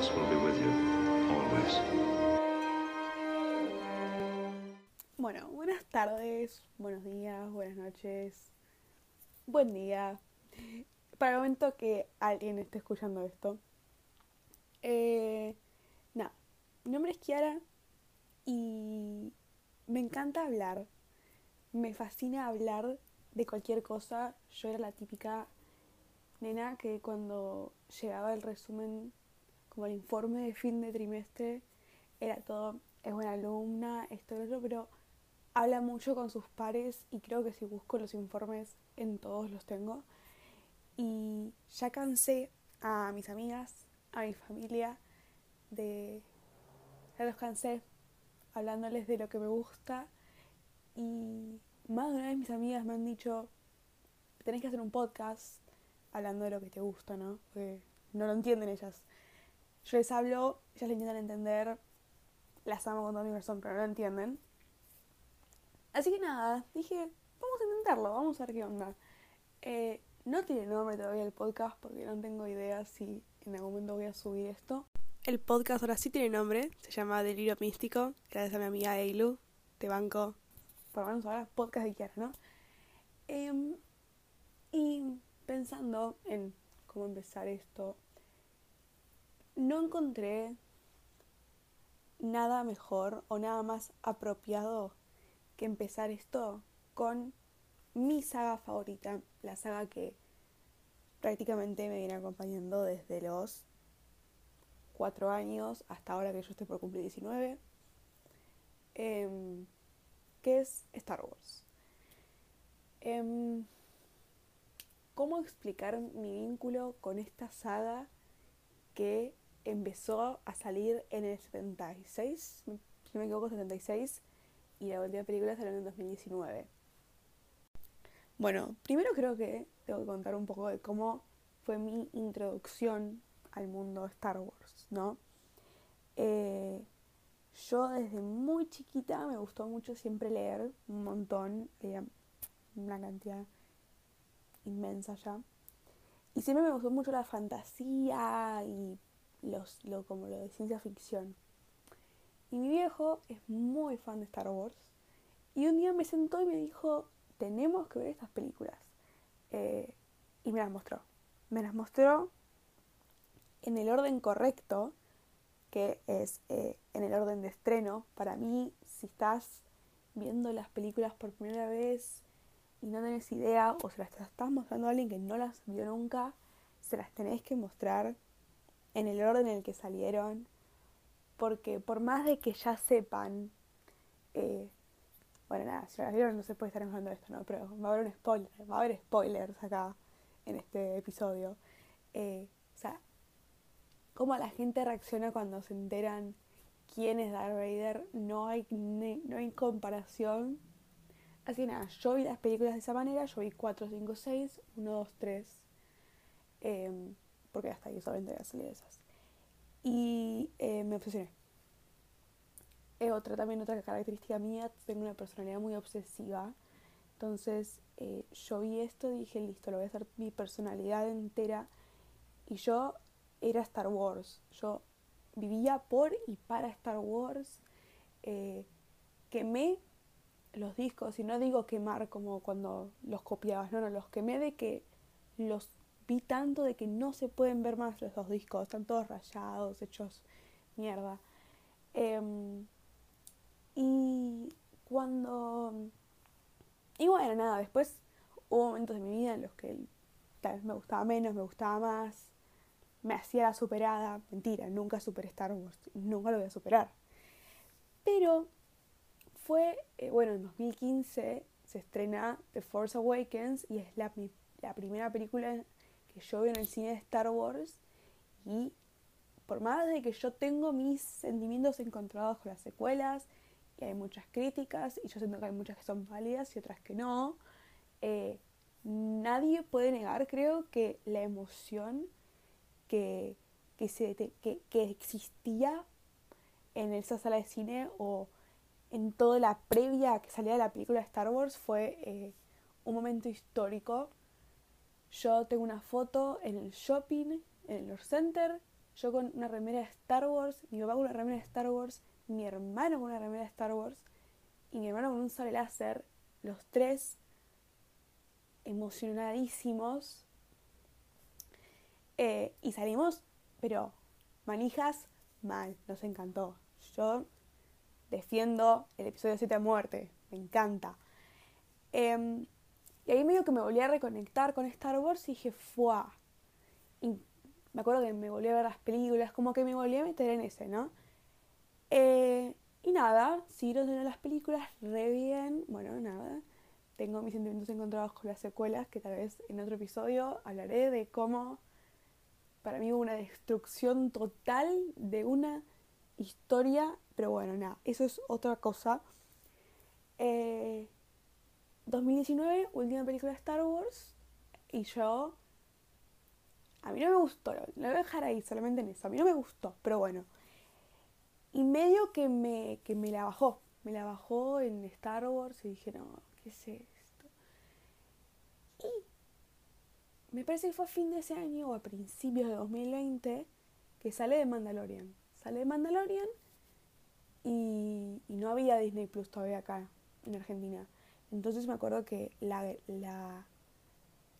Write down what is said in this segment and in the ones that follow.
Be with you, always. Bueno, buenas tardes, buenos días, buenas noches, buen día. Para el momento que alguien esté escuchando esto. Eh, nada, mi nombre es Kiara y me encanta hablar. Me fascina hablar de cualquier cosa. Yo era la típica nena que cuando llegaba el resumen, el informe de fin de trimestre, era todo, es buena alumna, esto y otro, pero habla mucho con sus pares y creo que si busco los informes en todos los tengo. Y ya cansé a mis amigas, a mi familia, de... Ya los cansé hablándoles de lo que me gusta y más de una vez mis amigas me han dicho, tenés que hacer un podcast hablando de lo que te gusta, ¿no? No lo entienden ellas. Yo les hablo, ellas le intentan entender, las amo con todo mi corazón, pero no lo entienden. Así que nada, dije, vamos a intentarlo, vamos a ver qué onda. Eh, no tiene nombre todavía el podcast porque no tengo idea si en algún momento voy a subir esto. El podcast ahora sí tiene nombre, se llama Delirio Místico, gracias a mi amiga Eilu, te banco, por lo menos ahora podcast de Kiara, ¿no? Em, y pensando en cómo empezar esto, no encontré nada mejor o nada más apropiado que empezar esto con mi saga favorita, la saga que prácticamente me viene acompañando desde los cuatro años hasta ahora que yo estoy por cumplir 19, eh, que es Star Wars. Eh, ¿Cómo explicar mi vínculo con esta saga que empezó a salir en el 76, si no me equivoco, 76, y la última película salió en el 2019? Bueno, primero creo que tengo que contar un poco de cómo fue mi introducción al mundo Star Wars, ¿no? Eh, yo desde muy chiquita me gustó mucho siempre leer un montón, leía una cantidad inmensa ya. Y siempre me gustó mucho la fantasía y los, lo, como lo de ciencia ficción. Y mi viejo es muy fan de Star Wars. Y un día me sentó y me dijo, tenemos que ver estas películas. Eh, y me las mostró. Me las mostró en el orden correcto, que es eh, en el orden de estreno. Para mí, si estás viendo las películas por primera vez y no tenés idea o se las estás mostrando a alguien que no las vio nunca, se las tenés que mostrar en el orden en el que salieron. Porque por más de que ya sepan, eh, bueno, nada, si las vieron no se puede estar de esto, ¿no? Pero va a haber un spoiler, va a haber spoilers acá en este episodio. Eh, o sea, cómo la gente reacciona cuando se enteran quién es Darth Vader, no hay, no hay comparación Así que nada, yo vi las películas de esa manera, yo vi 4, 5, 6, 1, 2, 3, porque hasta ahí solamente había salido esas. Y eh, me obsesioné. Es otra, también otra característica mía, tengo una personalidad muy obsesiva. Entonces eh, yo vi esto y dije, listo, lo voy a hacer mi personalidad entera. Y yo era Star Wars. Yo vivía por y para Star Wars. Eh, quemé los discos, y no digo quemar como cuando los copiabas, no, no, los quemé de que los vi tanto de que no se pueden ver más los dos discos, están todos rayados, hechos mierda. Em, y cuando... Y bueno, nada, después hubo momentos de mi vida en los que tal vez me gustaba menos, me gustaba más, me hacía la superada, mentira, nunca superé Star Wars, nunca lo voy a superar. Pero fue, eh, bueno, en 2015 se estrena The Force Awakens y es la, la primera película que yo vi en el cine de Star Wars y por más de que yo tengo mis sentimientos encontrados con las secuelas y hay muchas críticas y yo siento que hay muchas que son válidas y otras que no, eh, nadie puede negar, creo, que la emoción que, que, existía en esa sala de cine o en toda la previa que salía de la película Star Wars fue eh, un momento histórico. Yo tengo una foto en el shopping, en el Center, yo con una remera de Star Wars, mi papá con una remera de Star Wars, mi hermano con una remera de Star Wars y mi hermano con un sable láser, los tres emocionadísimos. Eh, y salimos, pero manijas mal, nos encantó. Yo defiendo el episodio 7 a muerte, me encanta. Em, y ahí medio que me volví a reconectar con Star Wars y dije, ¡fuah! Y me acuerdo que me volví a ver las películas, como que me volví a meter en ese, ¿no? Eh, y nada, siguieron viendo las películas re bien. Bueno, nada. Tengo mis sentimientos encontrados con las secuelas, que tal vez en otro episodio hablaré de cómo para mí hubo una destrucción total de una historia. Pero bueno, nada, eso es otra cosa. 2019, eh, última película de Star Wars. Y yo. A mí no me gustó, lo voy a dejar ahí solamente en eso. A mí no me gustó, pero bueno. Y medio que me, que me la bajó. Me la bajó en Star Wars y dije, no, ¿qué es esto? Y me parece que fue a fin de ese año o a principios de 2020 que sale de Mandalorian. Sale de Mandalorian y no había Disney Plus todavía acá en Argentina. Entonces me acuerdo que la, la,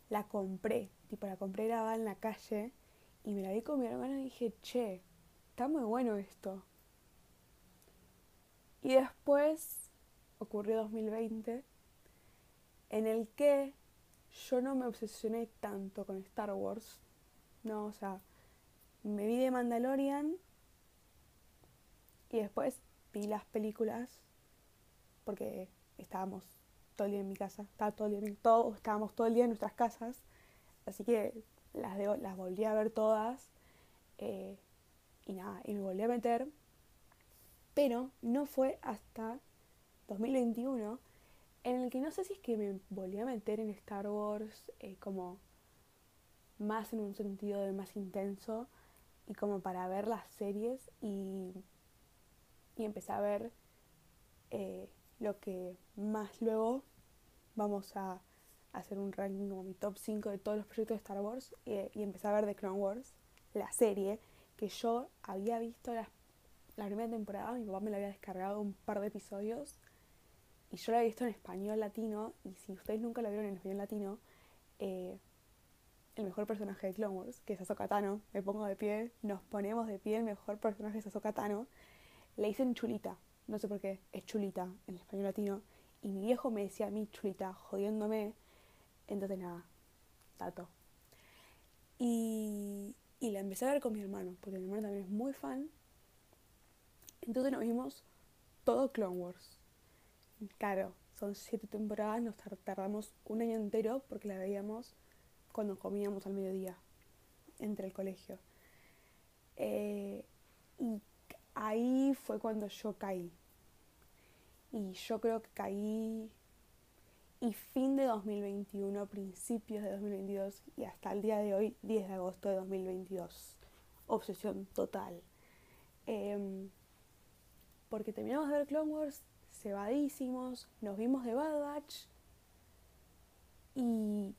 la compré, tipo la compré grabada en la calle y me la vi con mi hermano y dije, che, está muy bueno esto. Y después ocurrió 2020, en el que yo no me obsesioné tanto con Star Wars. No, o sea, me vi de Mandalorian y después vi las películas porque estábamos todo el día en mi casa, estaba todo el día, todo, estábamos todo el día en nuestras casas, así que las, las volví a ver todas eh, y nada, y me volví a meter pero no fue hasta 2021 en el que no sé si es que me volví a meter en Star Wars eh, como más en un sentido de más intenso y como para ver las series y, y empecé a ver eh, lo que más luego vamos a hacer un ranking como mi top 5 de todos los proyectos de Star Wars eh, y empecé a ver The Clone Wars, la serie que yo había visto la primera temporada, mi papá me la había descargado un par de episodios y yo la había visto en español latino y si ustedes nunca la vieron en español latino, eh, el mejor personaje de Clone Wars, que es Ahsoka Tano, me pongo de pie, nos ponemos de pie, el mejor personaje es Ahsoka Tano, le dicen chulita, no sé por qué, es chulita en español latino y mi viejo me decía a mí chulita, jodiéndome, entonces nada, dato. Y, y la empecé a ver con mi hermano, porque mi hermano también es muy fan entonces nos vimos todo Clone Wars. Claro, son siete temporadas, nos tardamos un año entero porque la veíamos cuando comíamos al mediodía, entre el colegio. Eh, y ahí fue cuando yo caí. Y yo creo que caí y fin de 2021, principios de 2022 y hasta el día de hoy, 10 de agosto de 2022. Obsesión total. Em, porque terminamos de ver Clone Wars cebadísimos, nos vimos de Bad Batch y,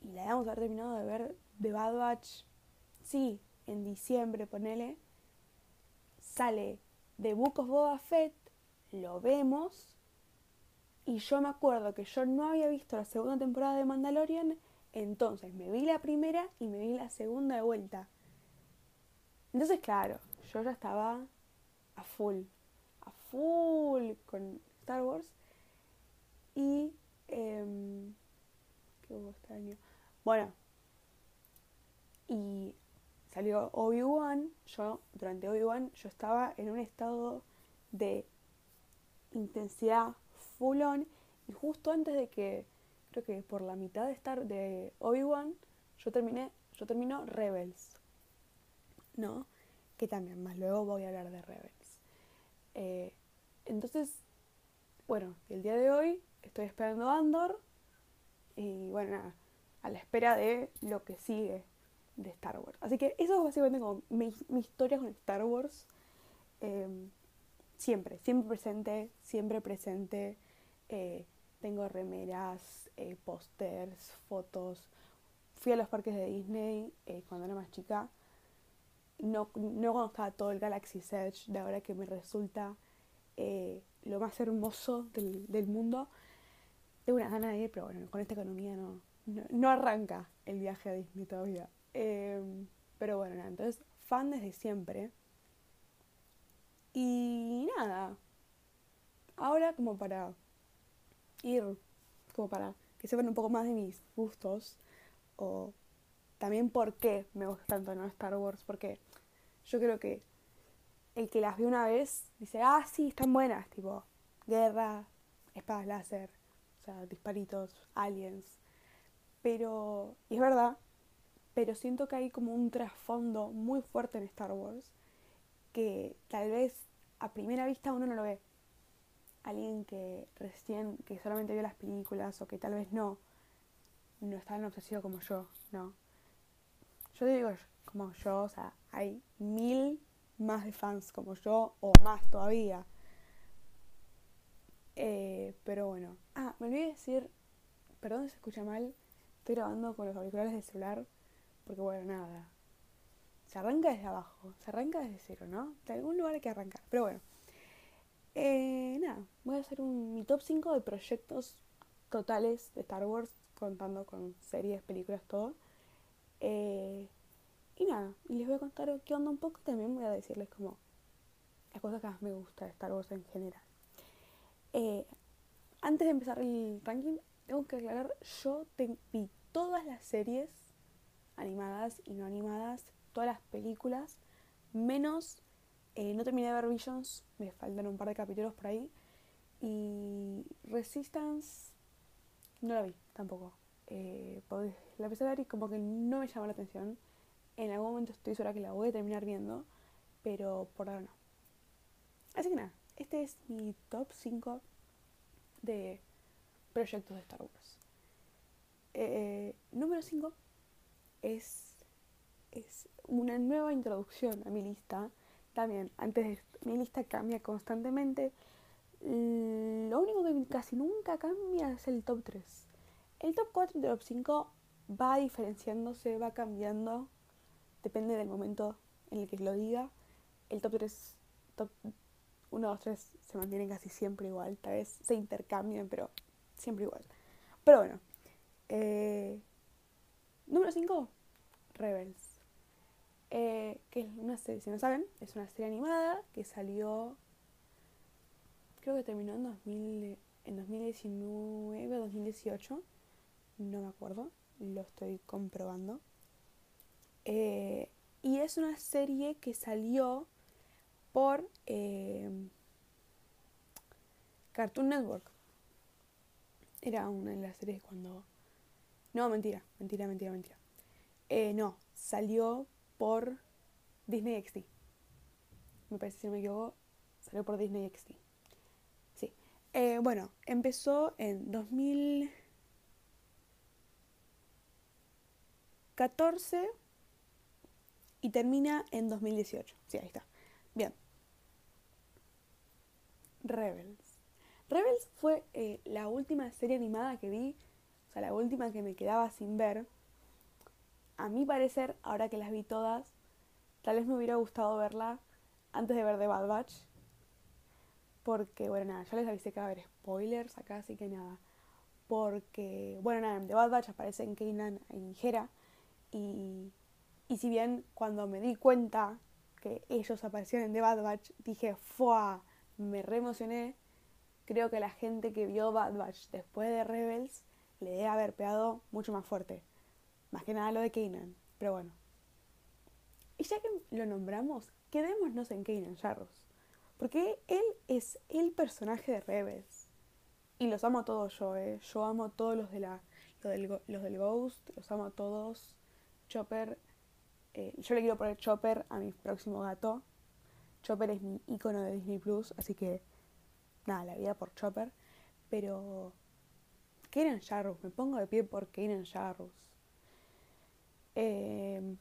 y la habíamos haber terminado de ver de Bad Batch, sí, en diciembre, ponele, sale de Book of Boba Fett, lo vemos y yo me acuerdo que yo no había visto la segunda temporada de Mandalorian, entonces me vi la primera y me vi la segunda de vuelta. Entonces, claro, yo ya estaba a full, a full con Star Wars. Y, eh, ¿qué hubo este año? Bueno, y salió Obi-Wan. Yo, durante Obi-Wan, yo estaba en un estado de intensidad full on. Y justo antes de que, creo que por la mitad de estar de Obi-Wan, yo terminé, yo termino Rebels. ¿No? Que también, más luego voy a hablar de Rebels. Eh, entonces, bueno, el día de hoy estoy esperando Andor y bueno, nada, a la espera de lo que sigue de Star Wars. Así que eso es básicamente como mi, historia con Star Wars. Em, siempre, siempre presente, siempre presente. Eh, tengo remeras, eh, pósters, fotos. Fui a los parques de Disney cuando era más chica no, no cuando estaba todo el Galaxy Edge, de ahora que me resulta eh, lo más hermoso del, del mundo. Tengo una gana de ir, pero bueno, con esta economía no, no, arranca el viaje a Disney todavía. Em, pero bueno, nada, entonces fan desde siempre. Y nada, ahora como para ir, como para que sepan un poco más de mis gustos, o también por qué me gusta tanto. Star Wars, porque yo creo que el que las ve una vez dice, ah, sí, están buenas, tipo, guerra, espadas láser, o sea, disparitos, aliens. Pero, y es verdad, pero siento que hay como un trasfondo muy fuerte en Star Wars que tal vez a primera vista uno no lo ve. Alguien que recién, que solamente vio las películas o que tal vez no, no está tan obsesivo como yo, no. Yo digo como yo, o sea, hay mil más de fans como yo o más todavía. Eh, pero bueno. Ah, me olvidé decir, perdón si se escucha mal, estoy grabando con los auriculares del celular porque bueno, nada. Se arranca desde abajo, se arranca desde cero, ¿no? De algún lugar hay que arrancar. Pero bueno. Eh, nada, voy a hacer un, mi top 5 de proyectos totales de Star Wars, contando con series, películas, todo. Eh, y nada, y les voy a contar qué onda un poco y también voy a decirles como las cosas que más me gusta de Star Wars en general. Eh, antes de empezar el ranking, tengo que aclarar, yo vi todas las series animadas y no animadas, todas las películas, menos, eh, no terminé de ver Visions, me faltan un par de capítulos por ahí, y Resistance no la vi tampoco. Eh, la empecé a ver y como que no me llamó la atención en algún momento estoy segura que la voy a terminar viendo, pero por ahora no. Así que nada, este es mi top 5 de proyectos de Star Wars. Eh, número 5 es, es una nueva introducción a mi lista. También, antes de esto, mi lista cambia constantemente. Lo único que casi nunca cambia es el top 3. El top 4 y el top 5 va diferenciándose, va cambiando depende del momento en el que lo diga. El top 3, top 1, 2, 3 se mantienen casi siempre igual. Tal vez se intercambian, pero siempre igual. Pero bueno. Eh, número 5, Rebels. Eh, que es una serie, si no saben, es una serie animada que salió, creo que terminó en, 2000, en 2019 o 2018, no me acuerdo, lo estoy comprobando. Eh, y es una serie que salió por eh, Cartoon Network. Era una de las series cuando... No, mentira, mentira, mentira, mentira. No, salió por Disney XD. Me parece, si no me equivoco, salió por Disney XD. Sí. bueno, empezó en 2014 y termina en 2018. Sí, ahí está. Bien. Rebels. Rebels fue eh, la última serie animada que vi, o sea, la última que me quedaba sin ver. A mi parecer, ahora que las vi todas, tal vez me hubiera gustado verla antes de ver The Bad Batch. Porque, bueno, nada, ya les avisé que va a haber spoilers acá, así que nada. Porque, bueno, nada, The Bad Batch aparecen Kanan y Hera. Y y si bien cuando me di cuenta que ellos aparecieron en The Bad Batch, dije, ¡fua! Me re emocioné. Creo que la gente que vio Bad Batch después de Rebels le debe haber pegado mucho más fuerte. Más que nada lo de Kanan. Pero bueno. Y ya que lo nombramos, quedémonos en Kanan Jarrus. Porque él es el personaje de Rebels. Y los amo a todos yo, ¿eh? Yo amo a todos los, de la, los del Ghost, los amo a todos. Chopper eh, yo le quiero poner Chopper a mi próximo gato. Chopper es mi icono de Disney Plus, así que nada, la vida por Chopper. Pero Kanan Jarrus, me pongo de pie por Kanan Jarrus. Eh,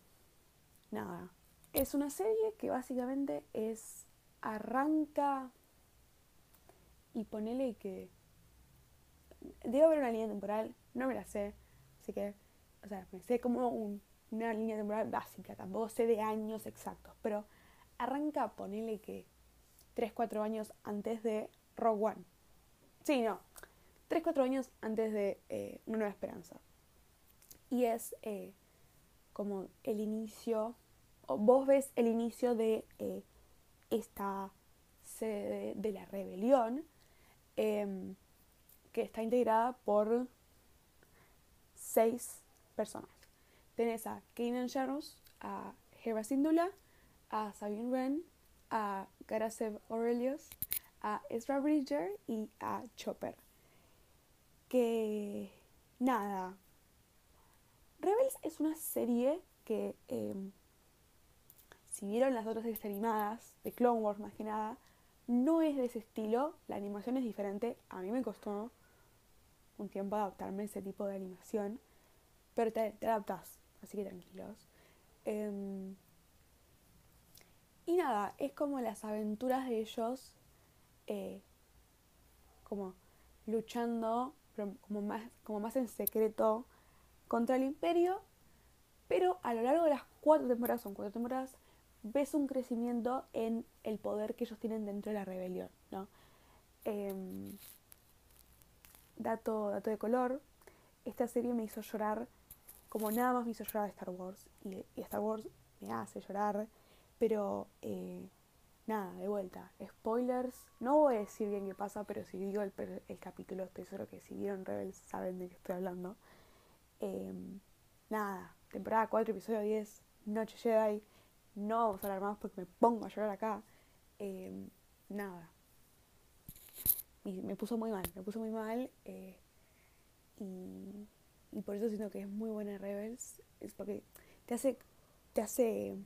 nada, es una serie que básicamente es arranca y ponele que debe haber una línea temporal, no me la sé, así que, o sea, me sé como un una línea temporal básica, tampoco sé de años exactos, pero arranca, ponele que 3, 4 años antes de Rogue One. Sí, no, 3, 4 años antes de eh, Una Nueva Esperanza. Y es eh, como el inicio, vos ves el inicio de eh, esta sede de la rebelión, em, que está integrada por seis personas. Tenés a Kanan Jarrus, a Hera Syndulla, a Sabine Wren, a Garasev Aurelius, a Ezra Bridger y a Chopper. Que nada. Rebels es una serie que, em, si vieron las otras series animadas, de Clone Wars más que nada, no es de ese estilo. La animación es diferente. A mí me costó un tiempo adaptarme a ese tipo de animación, pero te, adaptas, así que tranquilos. Em, y nada, es como las aventuras de ellos, eh, como luchando, como más, como más en secreto contra el imperio, pero a lo largo de las cuatro temporadas, son cuatro temporadas, ves un crecimiento en el poder que ellos tienen dentro de la rebelión, ¿no? Em, dato, dato de color, esta serie me hizo llorar como nada más me hizo llorar Star Wars. Y, Star Wars me hace llorar, pero eh, nada, de vuelta. Spoilers, no voy a decir bien qué pasa, pero si digo el, el capítulo, estoy seguro que si vieron Rebels saben de qué estoy hablando. Em, nada, temporada 4, episodio 10, Noche Jedi. No vamos a hablar más porque me pongo a llorar acá. Em, nada, me puso muy mal, me puso muy mal. Eh, y, y, por eso siento que es muy buena Rebels. Es porque te hace, te hace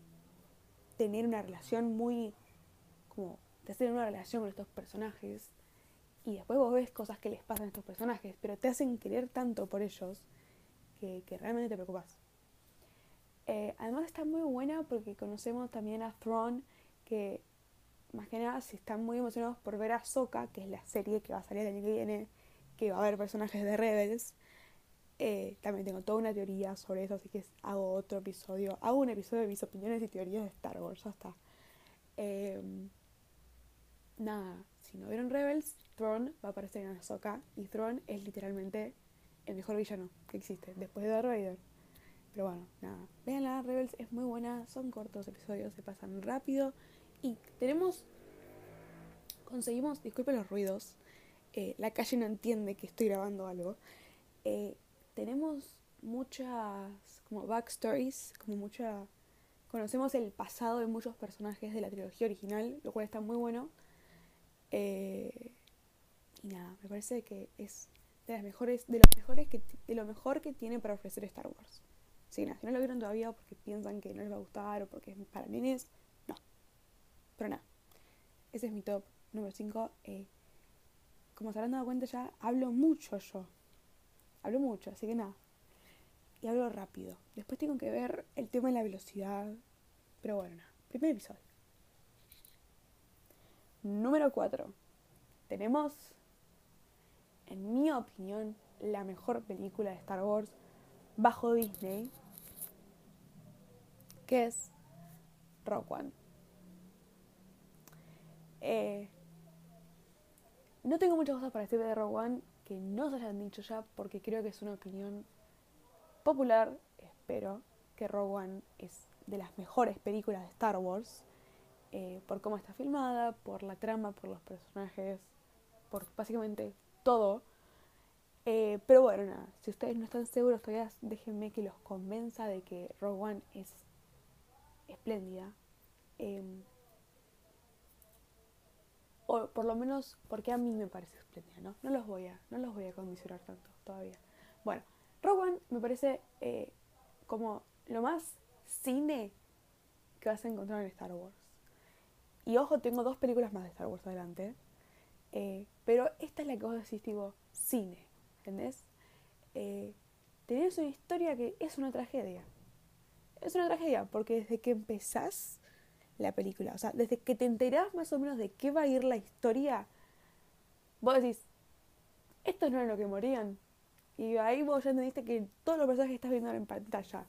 tener una relación muy. como. te hace tener una relación con estos personajes. Y después vos ves cosas que les pasan a estos personajes, pero te hacen querer tanto por ellos que, que realmente te preocupas. Eh, además está muy buena porque conocemos también a Thrawn, que más que nada si están muy emocionados por ver a Soka, que es la serie que va a salir el año que viene, que va a haber personajes de Rebels. Eh, también tengo toda una teoría sobre eso, así que hago otro episodio. Hago un episodio de mis opiniones y teorías de Star Wars, ya está. Em, nada, si no vieron Rebels, Thrawn va a aparecer en Ahsoka y Thrawn es literalmente el mejor villano que existe, después de Darth Vader. Pero bueno, nada, veanla, Rebels es muy buena, son cortos episodios, se pasan rápido y tenemos, conseguimos, disculpen los ruidos, eh, la calle no entiende que estoy grabando algo. Eh, tenemos muchas como backstories, como mucha... Conocemos el pasado de muchos personajes de la trilogía original, lo cual está muy bueno. Eh, y nada, me parece que es de las mejores, de los mejores que de lo mejor que tiene para ofrecer Star Wars. si no lo vieron todavía porque piensan que no les va a gustar o porque es para nenes, pero nada, ese es mi top número 5. Eh, como se habrán dado cuenta ya, hablo mucho yo. Hablo mucho, así que nada. Y hablo rápido. Después tengo que ver el tema de la velocidad. Pero bueno, nada. Primer episodio. Número 4. Tenemos, en mi opinión, la mejor película de Star Wars bajo Disney, que es Rock One. Eh, no tengo muchas cosas para decir de Rogue One que no se hayan dicho ya porque creo que es una opinión popular. Espero que Rogue One es de las mejores películas de Star Wars eh, por cómo está filmada, por la trama, por los personajes, por básicamente todo. Eh, pero bueno, nada, si ustedes no están seguros todavía déjenme que los convenza de que Rogue One es espléndida. Em, o por lo menos porque a mí me parece espléndida, ¿no? No los voy a, no los voy a condicionar tanto todavía. Bueno, Rogue One me parece eh, como lo más cine que vas a encontrar en Star Wars. Y ojo, tengo dos películas más de Star Wars adelante. Eh, pero esta es la que vos decís, tipo, cine. ¿Entendés? Eh, tenés una historia que es una tragedia. Es una tragedia porque desde que empezás la película. O sea, desde que te enterás más o menos de qué va a ir la historia, vos decís, esto no era lo que morían. Y ahí vos ya entendiste que todos los personajes que estás viendo en pantalla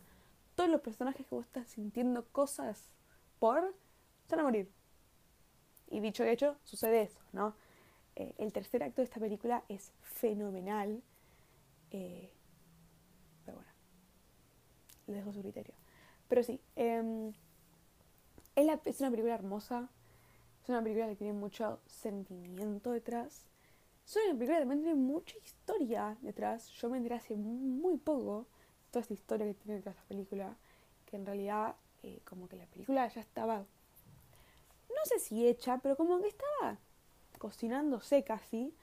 todos los personajes que vos estás sintiendo cosas por, están a morir. Y dicho y hecho, sucede eso, ¿no? Eh, el tercer acto de esta película es fenomenal. Eh, pero bueno, le dejo su criterio. Pero sí, em, es, una película hermosa. Es una película que tiene mucho sentimiento detrás. Es una película que también tiene mucha historia detrás. Yo me enteré hace muy poco toda esta historia que tiene detrás de la película. Que en realidad, eh, como que la película ya estaba, no sé si hecha, pero como que estaba cocinándose casi.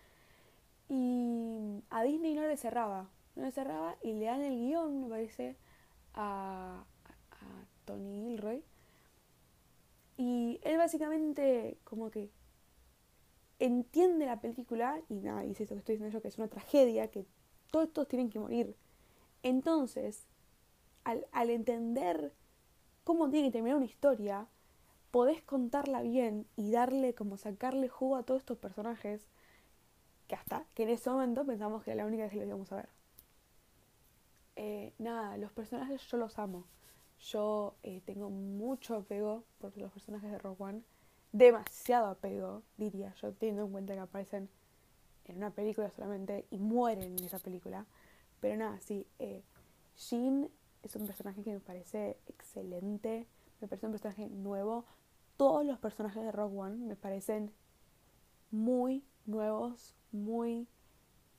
Y a Disney no le cerraba. No le cerraba y le dan el guion, me parece, a, Tony Gilroy. Y él básicamente como que entiende la película y nada, dice esto que estoy diciendo yo, que es una tragedia, que todos tienen que morir. Entonces, al, al entender cómo tiene que terminar una historia, podés contarla bien y darle, como sacarle jugo a todos estos personajes que hasta que en ese momento pensamos que era la única vez que los íbamos a ver. Eh, nada, los personajes yo los amo. Yo eh, tengo mucho apego por los personajes de Rogue One. Demasiado apego, diría yo, teniendo en cuenta que aparecen en una película solamente y mueren en esa película. Pero nada, sí, eh, Jean es un personaje que me parece excelente, me parece un personaje nuevo. Todos los personajes de Rogue One me parecen muy nuevos, muy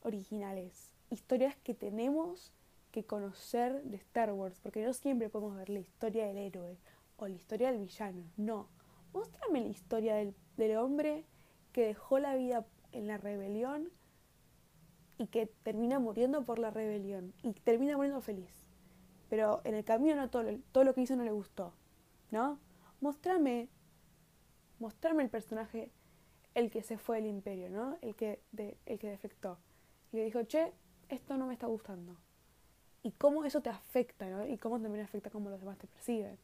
originales. Historias que tenemos que conocer de Star Wars, porque no siempre podemos ver la historia del héroe o la historia del villano, no. Muéstrame la historia del, del hombre que dejó la vida en la rebelión y que termina muriendo por la rebelión y termina muriendo feliz. Pero en el camino no todo, todo lo que hizo no le gustó, ¿no? Mostrame, mostrame el personaje, el que se fue del imperio, ¿no? El que, de, el que defectó. Y le dijo, che, esto no me está gustando y cómo eso te afecta, ¿no? Y cómo también afecta cómo los demás te perciben.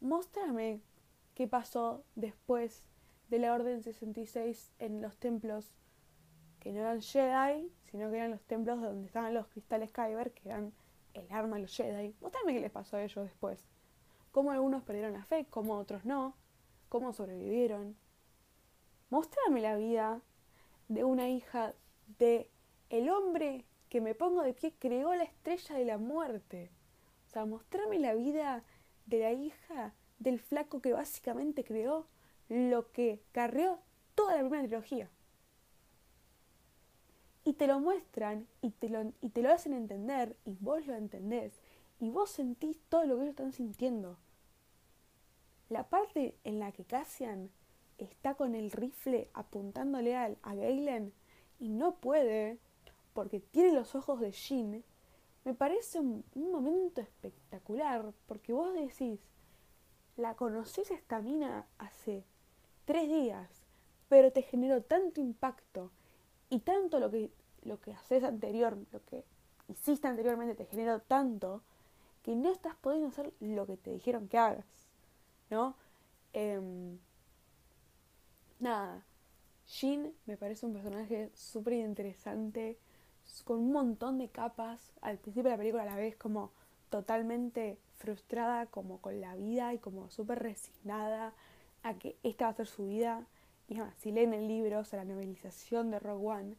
Muéstrame qué pasó después de la Orden 66 en los templos que no eran Jedi, sino que eran los templos donde estaban los cristales Kyber, que eran el arma de los Jedi. Muéstrame qué les pasó a ellos después. Cómo algunos perdieron la fe, cómo otros no, cómo sobrevivieron. Muéstrame la vida de una hija de el hombre que me pongo de pie creó la estrella de la muerte. O sea, mostrarme la vida de la hija del flaco que básicamente creó lo que carrió toda la primera trilogía. Y te lo muestran y te lo, y te lo hacen entender y vos lo entendés y vos sentís todo lo que ellos están sintiendo. La parte en la que Cassian está con el rifle apuntándole a, a Galen y no puede porque tiene los ojos de Jean, me parece un, momento espectacular, porque vos decís, la conocés esta mina hace tres días, pero te generó tanto impacto y tanto lo que, lo que haces anterior, lo que hiciste anteriormente te generó tanto que no estás pudiendo hacer lo que te dijeron que hagas, ¿no? Em, nada, Jean me parece un personaje súper interesante, con un montón de capas. Al principio de la película la vez como totalmente frustrada como con la vida y como súper resignada a que esta va a ser su vida. Y si leen el libro, o sea, la novelización de Rogue One,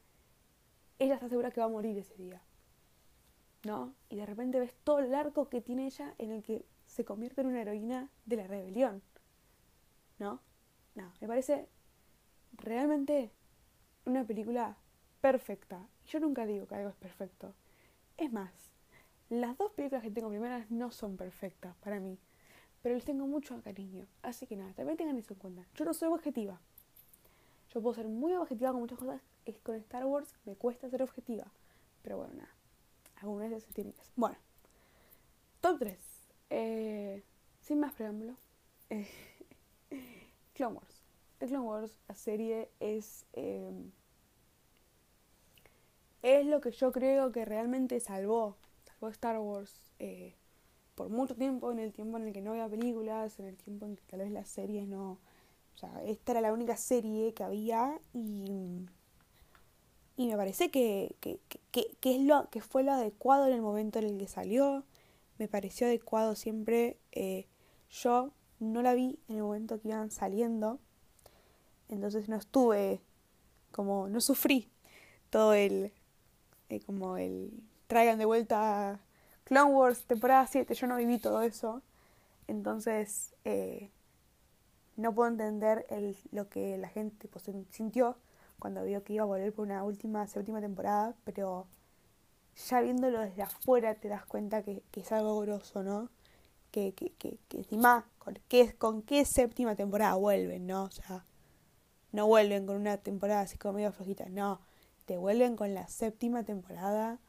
ella está segura que va a morir ese día. ¿No? Y de repente ves todo el arco que tiene ella en el que se convierte en una heroína de la rebelión. ¿No? No, me parece realmente una película perfecta. Yo nunca digo que algo es perfecto. Es más, las dos películas que tengo primeras no son perfectas para mí, pero les tengo mucho cariño. Así que nada, también tengan eso en cuenta. Yo no soy objetiva. Yo puedo ser muy objetiva con muchas cosas. Es con Star Wars me cuesta ser objetiva. Pero bueno, nada. Algunas veces se tiene que. Bueno, top 3. Eh, sin más preámbulo. Eh, Clone Wars. The Clone Wars, la serie es. Eh, es lo que yo creo que realmente salvó, salvó Star Wars eh, por mucho tiempo, en el tiempo en el que no había películas, en el tiempo en que tal vez las series no... O sea, esta era la única serie que había y, y me parece que, que, que, es lo, que fue lo adecuado en el momento en el que salió, me pareció adecuado siempre. Eh, yo no la vi en el momento que iban saliendo, entonces no estuve como, no sufrí todo el, eh, como el, traigan de vuelta Clone Wars temporada 7, yo no viví todo eso, entonces eh, no puedo entender el, lo que la gente pues, sintió cuando vio que iba a volver por una última, séptima temporada, pero ya viéndolo desde afuera te das cuenta que, es algo grosso, ¿no? Que, que, que, que encima, con qué, con qué séptima temporada vuelven, ¿no? O sea, no vuelven con una temporada así como medio flojita, no. Te vuelven con la séptima temporada,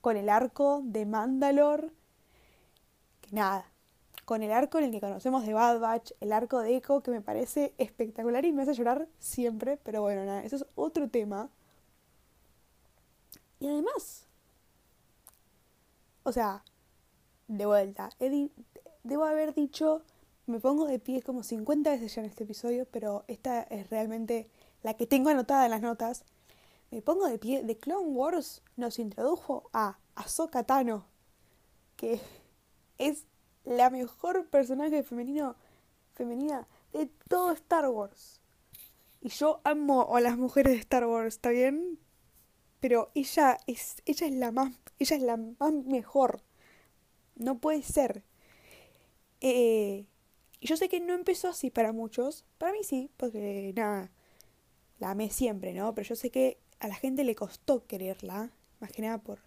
con el arco de Mandalor, que nada, con el arco en el que conocemos de Bad Batch, el arco de Echo, que me parece espectacular y me hace llorar siempre, pero bueno, nada, eso es otro tema. Y además, o sea, de vuelta, debo haber dicho, me pongo de pie como 50 veces ya en este episodio, pero esta es realmente la que tengo anotada en las notas. Me pongo de pie, The Clone Wars nos introdujo a Ahsoka Tano, que es la mejor personaje femenino, femenina de todo Star Wars. Y yo amo a las mujeres de Star Wars, ¿está bien? Pero ella es, ella es la más ella es la más mejor. No puede ser. Eh, y yo sé que no empezó así para muchos. Para mí sí, porque nada, la amé siempre, ¿no? Pero yo sé que a la gente le costó quererla. Más que nada por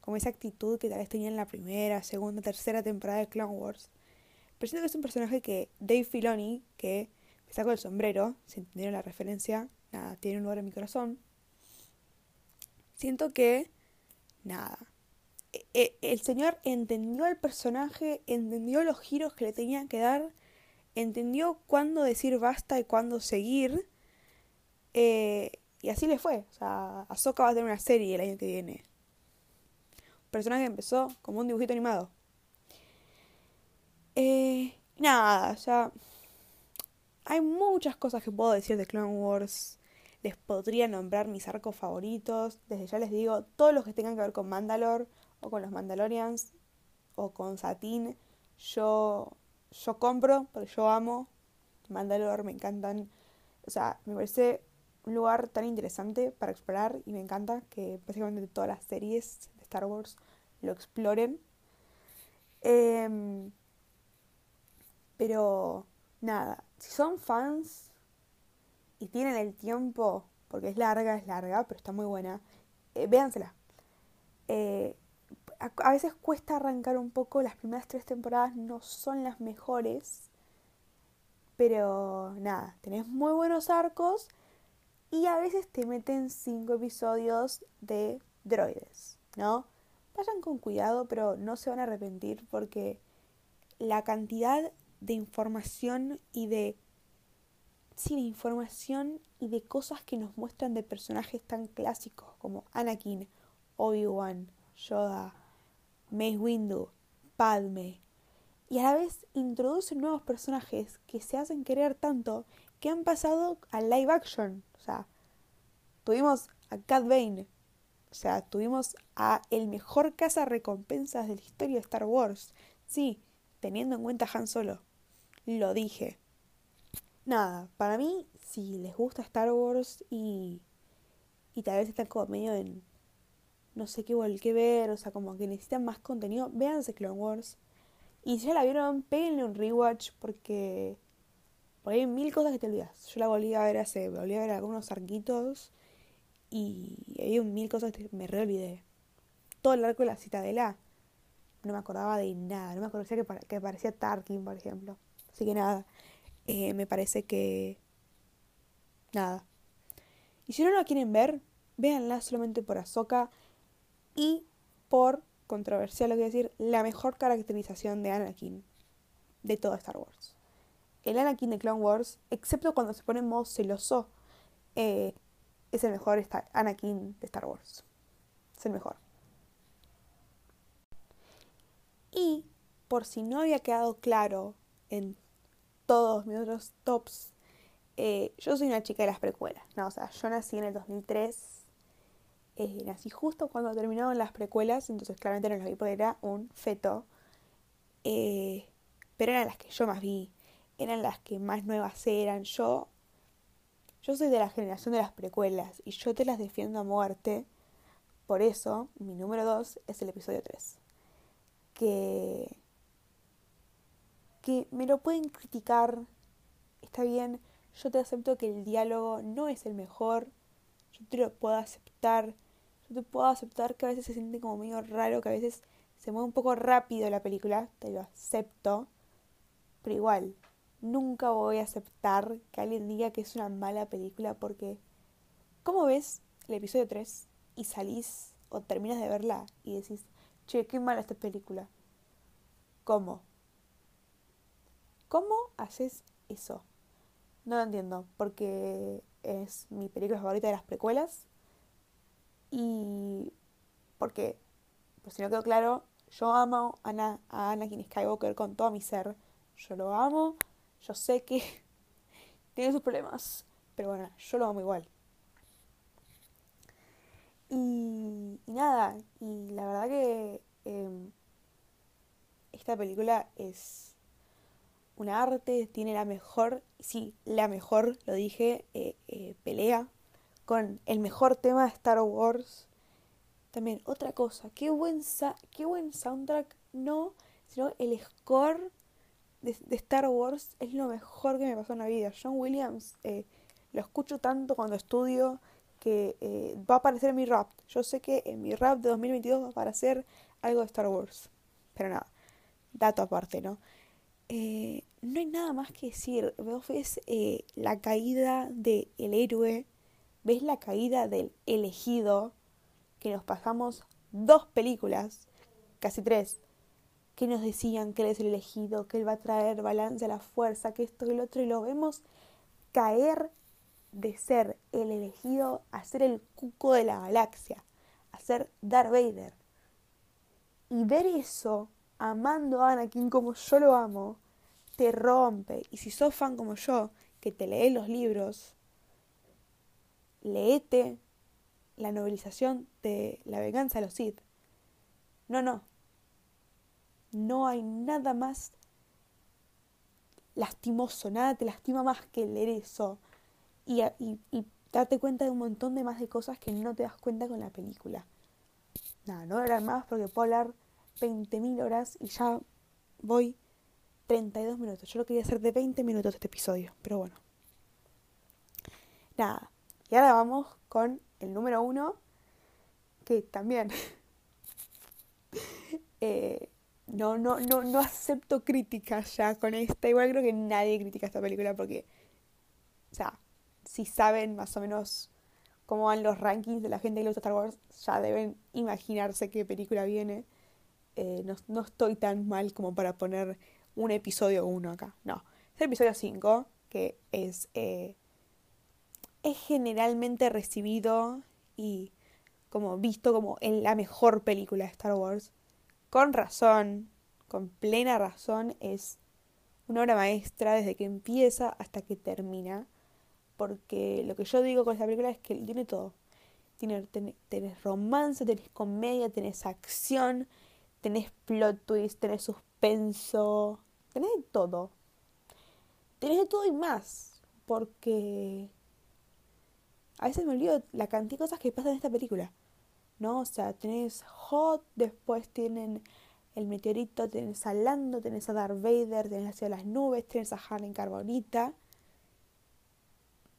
como esa actitud que tal vez tenía en la primera, segunda, tercera temporada de Clone Wars. Pero siento que es un personaje que Dave Filoni, que me saco el sombrero, si entendieron la referencia, nada, tiene un lugar en mi corazón. Siento que, nada, e, el señor entendió al personaje, entendió los giros que le tenían que dar, entendió cuándo decir basta y cuándo seguir. Eh, y así le fue. O sea, Ahsoka va a tener una serie el año que viene. Un personaje que empezó como un dibujito animado. Eh, nada, o sea. Hay muchas cosas que puedo decir de Clone Wars. Les podría nombrar mis arcos favoritos. Desde ya les digo, todos los que tengan que ver con Mandalore o con los Mandalorians o con Satín, yo, yo compro porque yo amo Mandalore, me encantan. O sea, me parece un lugar tan interesante para explorar y me encanta que básicamente todas las series de Star Wars lo exploren. Em, pero nada, si son fans y tienen el tiempo, porque es larga, es larga, pero está muy buena, eh, véansela. Eh, a, veces cuesta arrancar un poco, las primeras tres temporadas no son las mejores, pero nada, tenés muy buenos arcos y a veces te meten cinco episodios de droides, ¿no? Vayan con cuidado, pero no se van a arrepentir porque la cantidad de información y de de información y de cosas que nos muestran de personajes tan clásicos como Anakin, Obi-Wan, Yoda, Mace Windu, Padme, y a la vez introducen nuevos personajes que se hacen querer tanto que han pasado al live action. O sea, tuvimos a Cat Bane, o sea, tuvimos a el mejor caza recompensas de la historia de Star Wars. Sí, teniendo en cuenta Han Solo. Lo dije. Nada, para mí, si les gusta Star Wars y, y tal vez están como medio en no sé qué, qué ver, o sea, como que necesitan más contenido, véanse Clone Wars. Y si ya la vieron, péguenle un rewatch porque, porque hay mil cosas que te olvidas. Yo la volví a ver hace, volví a ver algunos arquitos y hay mil cosas que me reolvidé. Todo el arco de la citadela no me acordaba de nada, no me acordaba que, que parecía Tarkin, por ejemplo. Así que nada, eh, me parece que... Nada. Y si no la quieren ver, véanla solamente por Ahsoka y por, controversial lo que decir, la mejor caracterización de Anakin de toda Star Wars. El Anakin de Clone Wars, excepto cuando se pone en modo celoso, eh, es el mejor Anakin de Star Wars. Es el mejor. Y, por si no había quedado claro en todos mis otros tops, eh, yo soy una chica de las precuelas. No, o sea, yo nací en el 2003 eh, nací justo cuando terminaron las precuelas, entonces claramente no lo vi porque era un feto. Eh, pero eran las que yo más vi, eran las que más nuevas eran. Yo, yo soy de la generación de las precuelas y yo te las defiendo a muerte. Por eso, mi número 2 es el episodio 3. Que, que me lo pueden criticar, está bien, yo te acepto que el diálogo no es el mejor, yo te lo puedo aceptar, yo te puedo aceptar que a veces se siente como medio raro, que a veces se mueve un poco rápido la película, te lo acepto, pero igual, nunca voy a aceptar que alguien diga que es una mala película porque, ¿cómo ves el episodio 3 y salís o terminas de verla y decís, che, qué mala esta película? ¿Cómo? ¿Cómo haces eso? No lo entiendo, porque es mi película favorita de las precuelas. Y porque, por si no quedó claro, yo amo a, Ana, a Anakin Skywalker con todo mi ser. Yo lo amo, yo sé que tiene sus problemas, pero bueno, yo lo amo igual. Y, y nada, y la verdad que eh, esta película es un arte, tiene la mejor, sí, la mejor, lo dije, eh, eh, pelea con el mejor tema de Star Wars. También, otra cosa, qué buen, qué buen soundtrack, no, sino el score de, Star Wars es lo mejor que me pasó en la vida. John Williams, eh, lo escucho tanto cuando estudio que va a aparecer en mi rap. Yo sé que en mi rap de 2022 va a aparecer algo de Star Wars. Pero nada, dato aparte, ¿no? No hay nada más que decir. Vos ves eh, la caída del héroe, ves la caída del elegido, que nos pasamos dos películas, casi tres, que nos decían que él es el elegido, que él va a traer balance a la fuerza, que esto y lo otro, y lo vemos caer de ser el elegido a ser el cuco de la galaxia, a ser Darth Vader. Y ver eso amando a Anakin como yo lo amo, te rompe. Y si sos fan como yo, que te lees los libros, leete la novelización de La venganza de los Sith. No, no. No hay nada más lastimoso, nada te lastima más que leer eso. Y, y, darte cuenta de un montón de más de cosas que no te das cuenta con la película. Nada, no era más porque puedo hablar 20.000 horas y ya voy 32 minutos. Yo lo quería hacer de 20 minutos este episodio, pero bueno. Nada. Y ahora vamos con el número uno, que también eh, no, no, no, no acepto críticas ya con esta. Igual creo que nadie critica esta película porque, o sea, si saben más o menos cómo van los rankings de la gente que le Star Wars, ya deben imaginarse qué película viene. Eh, no, estoy tan mal como para poner un episodio 1 acá. No, es el episodio 5, que es, eh, es generalmente recibido y como visto como en la mejor película de Star Wars. Con razón, con plena razón, es una obra maestra desde que empieza hasta que termina. Porque lo que yo digo con esta película es que tiene todo. Tiene, tenés romance, tenés comedia, tenés acción, tenés plot twist, tenés suspenso, tenés de todo. Tenés de todo y más, porque a veces me olvido la cantidad de cosas que pasan en esta película. ¿No? O sea, tenés Hot, después tienen el meteorito, tenés a Lando, tenés a Darth Vader, tenés hacia las nubes, tenés a Han en Carbonita.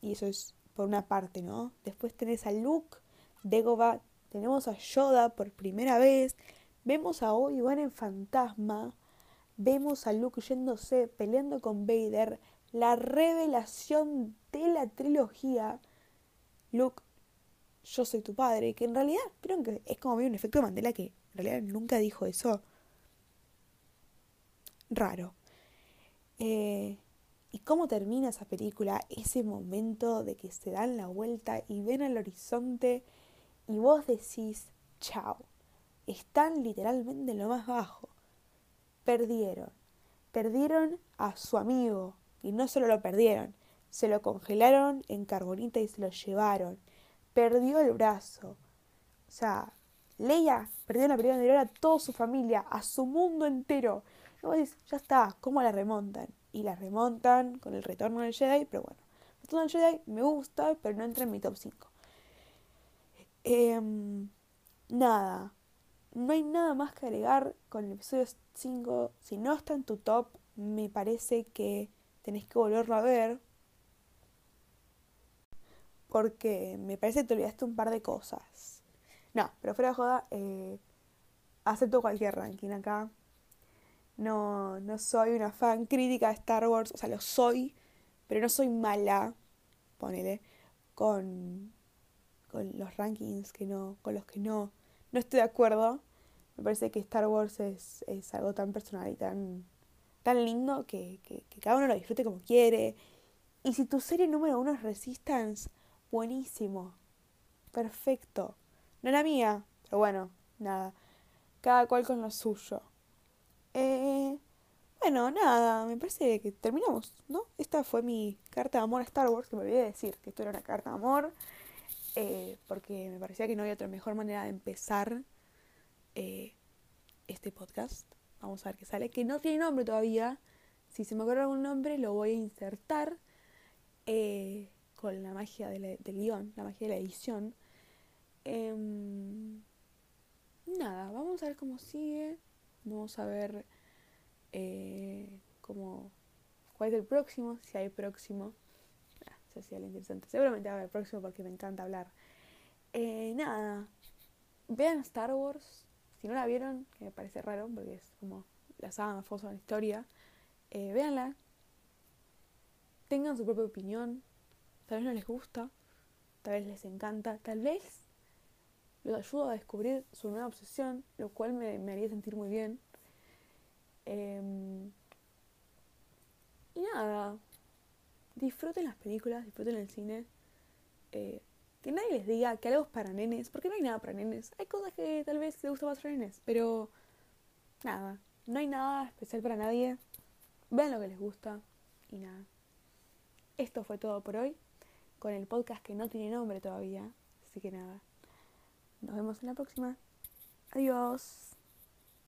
Y eso es por una parte, ¿no? Después tenés a Luke, Dagobah, tenemos a Yoda por primera vez, Vemos a Obi-Wan en fantasma, vemos a Luke yéndose, peleando con Vader, la revelación de la trilogía. Luke, yo soy tu padre, que en realidad creo que es como un efecto de Mandela que en realidad nunca dijo eso. Raro. Eh, ¿Y cómo termina esa película? Ese momento de que se dan la vuelta y ven al horizonte y vos decís, chao están literalmente en lo más bajo. Perdieron. Perdieron a su amigo. Y no solo lo perdieron, se lo congelaron en carbonita y se lo llevaron. Perdió el brazo. O sea, Leia perdió en la película anterior a toda su familia, a su mundo entero. Vos decís, ya está, ¿cómo la remontan? Y la remontan con el retorno del Jedi, pero bueno. El retorno del Jedi me gusta, pero no entra en mi top 5. Em, nada. No hay nada más que agregar con el episodio 5. Si no está en tu top, me parece que tenés que volverlo a ver. Porque me parece que te olvidaste un par de cosas. No, pero fuera de joda, eh, acepto cualquier ranking acá. No, no soy una fan crítica de Star Wars, o sea, lo soy, pero no soy mala, ponele, con, con los rankings que no, con los que no, no estoy de acuerdo. Me parece que Star Wars es, es algo tan personal y tan, tan lindo que, que, cada uno lo disfrute como quiere. Y si tu serie número uno es Resistance, buenísimo, perfecto. No la mía, pero bueno, nada. Cada cual con lo suyo. Eh, bueno, nada, me parece que terminamos, ¿no? Esta fue mi carta de amor a Star Wars, que me olvidé decir que esto era una carta de amor, eh, porque me parecía que no había otra mejor manera de empezar eh, este podcast. Vamos a ver qué sale, que no tiene nombre todavía. Si se me ocurre algún nombre, lo voy a insertar eh, con la magia de del guion, la magia de la edición. Em, nada, vamos a ver cómo sigue. Vamos a ver eh, cómo, cuál es el próximo, si hay próximo. Ah, interesante. Seguramente va a haber próximo porque me encanta hablar. Nada, vean Star Wars. Si no la vieron, que me parece raro porque es como la saga más famosa de la historia, eh, véanla. Tengan su propia opinión. Tal vez no les gusta, tal vez les encanta, tal vez los ayuda a descubrir su nueva obsesión, lo cual me, haría sentir muy bien. Eh, y nada, disfruten las películas, disfruten el cine. Eh, que nadie les diga que algo es para nenes, porque no hay nada para nenes. Hay cosas que tal vez les gusta más para nenes, pero nada, no hay nada especial para nadie. Vean lo que les gusta y nada. Esto fue todo por hoy, con el podcast que no tiene nombre todavía, así que nada. Nos vemos en la próxima. Adiós.